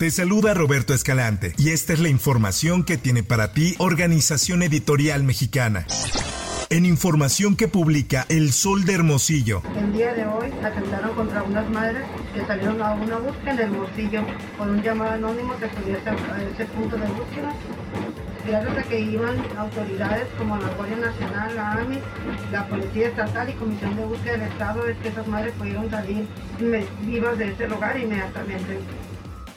Te saluda Roberto Escalante y esta es la información que tiene para ti Organización Editorial Mexicana. En información que publica El Sol de Hermosillo. El día de hoy atentaron contra unas madres que salieron a una búsqueda en Hermosillo por un llamado anónimo que pudiese a ese punto de búsqueda. Gracias a que iban autoridades como la Guardia Nacional, la AMI, la Policía Estatal y Comisión de Búsqueda del Estado, es que esas madres pudieron salir vivas de ese lugar inmediatamente.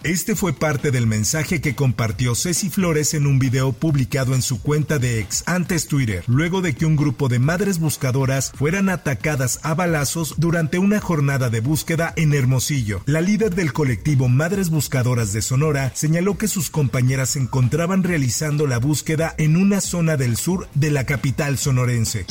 Este fue parte del mensaje que compartió Ceci Flores en un video publicado en su cuenta de ex antes Twitter, luego de que un grupo de madres buscadoras fueran atacadas a balazos durante una jornada de búsqueda en Hermosillo. La líder del colectivo Madres Buscadoras de Sonora señaló que sus compañeras se encontraban realizando la búsqueda en una zona del sur de la capital sonorense.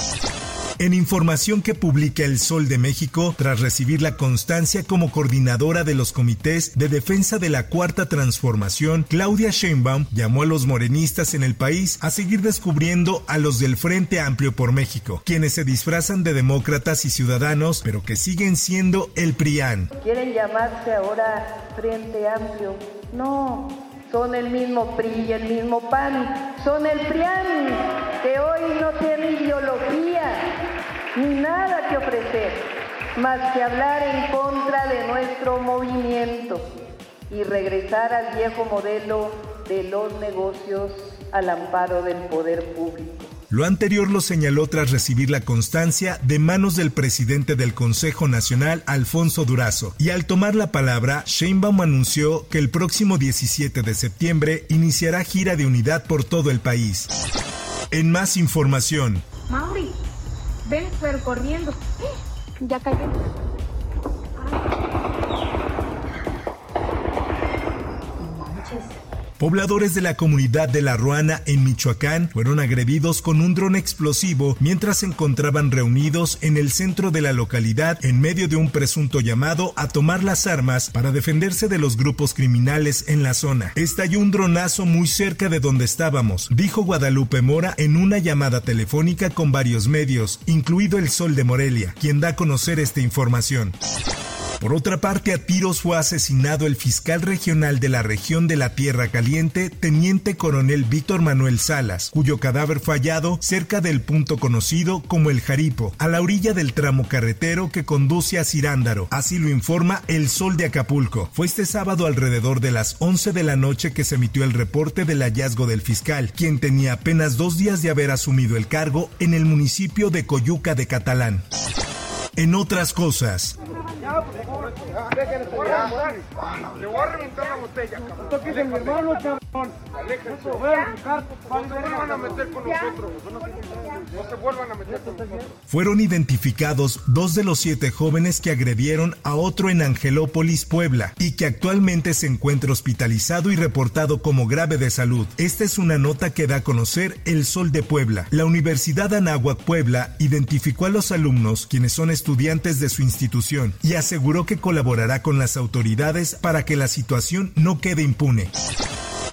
En información que publica El Sol de México, tras recibir la constancia como coordinadora de los comités de defensa de la Cuarta Transformación, Claudia Sheinbaum llamó a los morenistas en el país a seguir descubriendo a los del Frente Amplio por México, quienes se disfrazan de demócratas y ciudadanos, pero que siguen siendo el PRIAN. ¿Quieren llamarse ahora Frente Amplio? No, son el mismo PRI y el mismo PAN, son el PRIAN, que hoy no tiene ideología ni nada que ofrecer, más que hablar en contra de nuestro movimiento y regresar al viejo modelo de los negocios al amparo del poder público. Lo anterior lo señaló tras recibir la constancia de manos del presidente del Consejo Nacional, Alfonso Durazo, y al tomar la palabra, Sheinbaum anunció que el próximo 17 de septiembre iniciará gira de unidad por todo el país. En más información. Mauri, ven, pero corriendo. Ya cayó. Pobladores de la comunidad de La Ruana en Michoacán fueron agredidos con un dron explosivo mientras se encontraban reunidos en el centro de la localidad en medio de un presunto llamado a tomar las armas para defenderse de los grupos criminales en la zona. Estalló un dronazo muy cerca de donde estábamos, dijo Guadalupe Mora en una llamada telefónica con varios medios, incluido El Sol de Morelia, quien da a conocer esta información. Por otra parte, a tiros fue asesinado el fiscal regional de la región de la Tierra Caliente, teniente coronel Víctor Manuel Salas, cuyo cadáver fue hallado cerca del punto conocido como el Jaripo, a la orilla del tramo carretero que conduce a Cirándaro. Así lo informa El Sol de Acapulco. Fue este sábado alrededor de las 11 de la noche que se emitió el reporte del hallazgo del fiscal, quien tenía apenas dos días de haber asumido el cargo en el municipio de Coyuca de Catalán. En otras cosas, fueron identificados dos de los siete jóvenes que agredieron a otro en Angelópolis, Puebla, y que actualmente se encuentra hospitalizado y reportado como grave de salud. Esta es una nota que da a conocer El Sol de Puebla. La Universidad Anáhuac Puebla identificó a los alumnos, quienes son estudiantes de su institución, y aseguró que colaborará con las autoridades para que la situación no quede impune.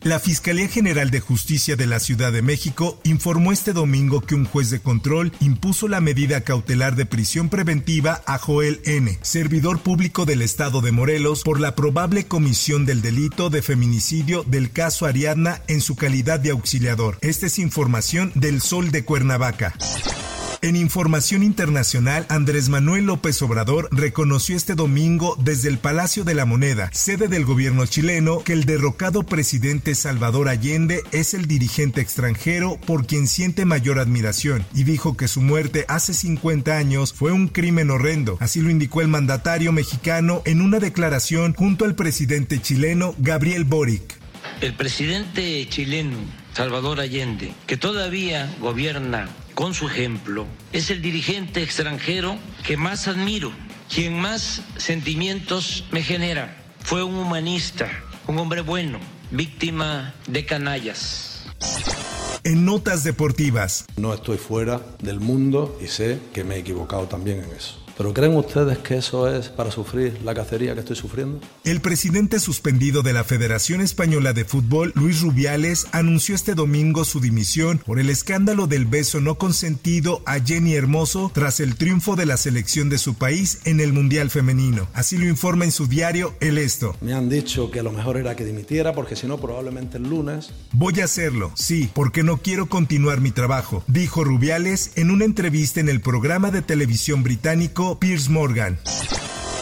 La Fiscalía General de Justicia de la Ciudad de México informó este domingo que un juez de control impuso la medida cautelar de prisión preventiva a Joel N., servidor público del estado de Morelos, por la probable comisión del delito de feminicidio del caso Ariadna en su calidad de auxiliador. Esta es información del Sol de Cuernavaca. En información internacional, Andrés Manuel López Obrador reconoció este domingo desde el Palacio de la Moneda, sede del gobierno chileno, que el derrocado presidente Salvador Allende es el dirigente extranjero por quien siente mayor admiración y dijo que su muerte hace 50 años fue un crimen horrendo. Así lo indicó el mandatario mexicano en una declaración junto al presidente chileno Gabriel Boric. El presidente chileno Salvador Allende, que todavía gobierna con su ejemplo, es el dirigente extranjero que más admiro, quien más sentimientos me genera. Fue un humanista, un hombre bueno, víctima de canallas. En notas deportivas. No estoy fuera del mundo y sé que me he equivocado también en eso. ¿Pero creen ustedes que eso es para sufrir la cacería que estoy sufriendo? El presidente suspendido de la Federación Española de Fútbol, Luis Rubiales, anunció este domingo su dimisión por el escándalo del beso no consentido a Jenny Hermoso tras el triunfo de la selección de su país en el Mundial Femenino. Así lo informa en su diario El Esto. Me han dicho que lo mejor era que dimitiera porque si no probablemente el lunes... Voy a hacerlo, sí, porque no quiero continuar mi trabajo, dijo Rubiales en una entrevista en el programa de televisión británico Piers Morgan.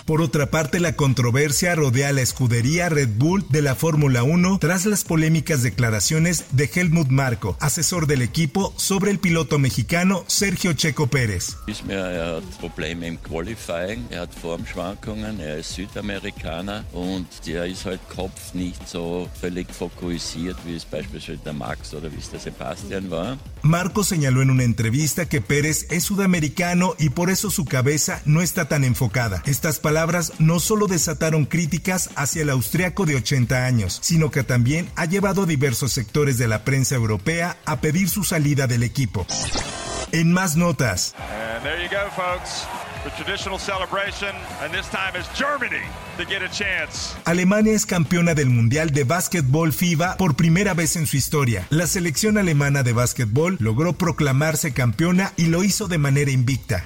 Por otra parte, la controversia rodea la escudería Red Bull de la Fórmula 1 tras las polémicas declaraciones de Helmut Marko, asesor del equipo, sobre el piloto mexicano Sergio Checo Pérez. Er hat Probleme im Qualifying, er hat Formschwankungen, er ist Südamerikaner und der ist halt Kopf nicht so völlig fokussiert, wie es beispielsweise der Max oder wie es der Sebastian war. Marco señaló en una entrevista que Pérez es sudamericano y por eso su cabeza no está tan enfocada. Estas palabras palabras no solo desataron críticas hacia el austriaco de 80 años, sino que también ha llevado a diversos sectores de la prensa europea a pedir su salida del equipo. En más notas. Alemania es campeona del Mundial de Básquetbol FIBA por primera vez en su historia. La selección alemana de básquetbol logró proclamarse campeona y lo hizo de manera invicta.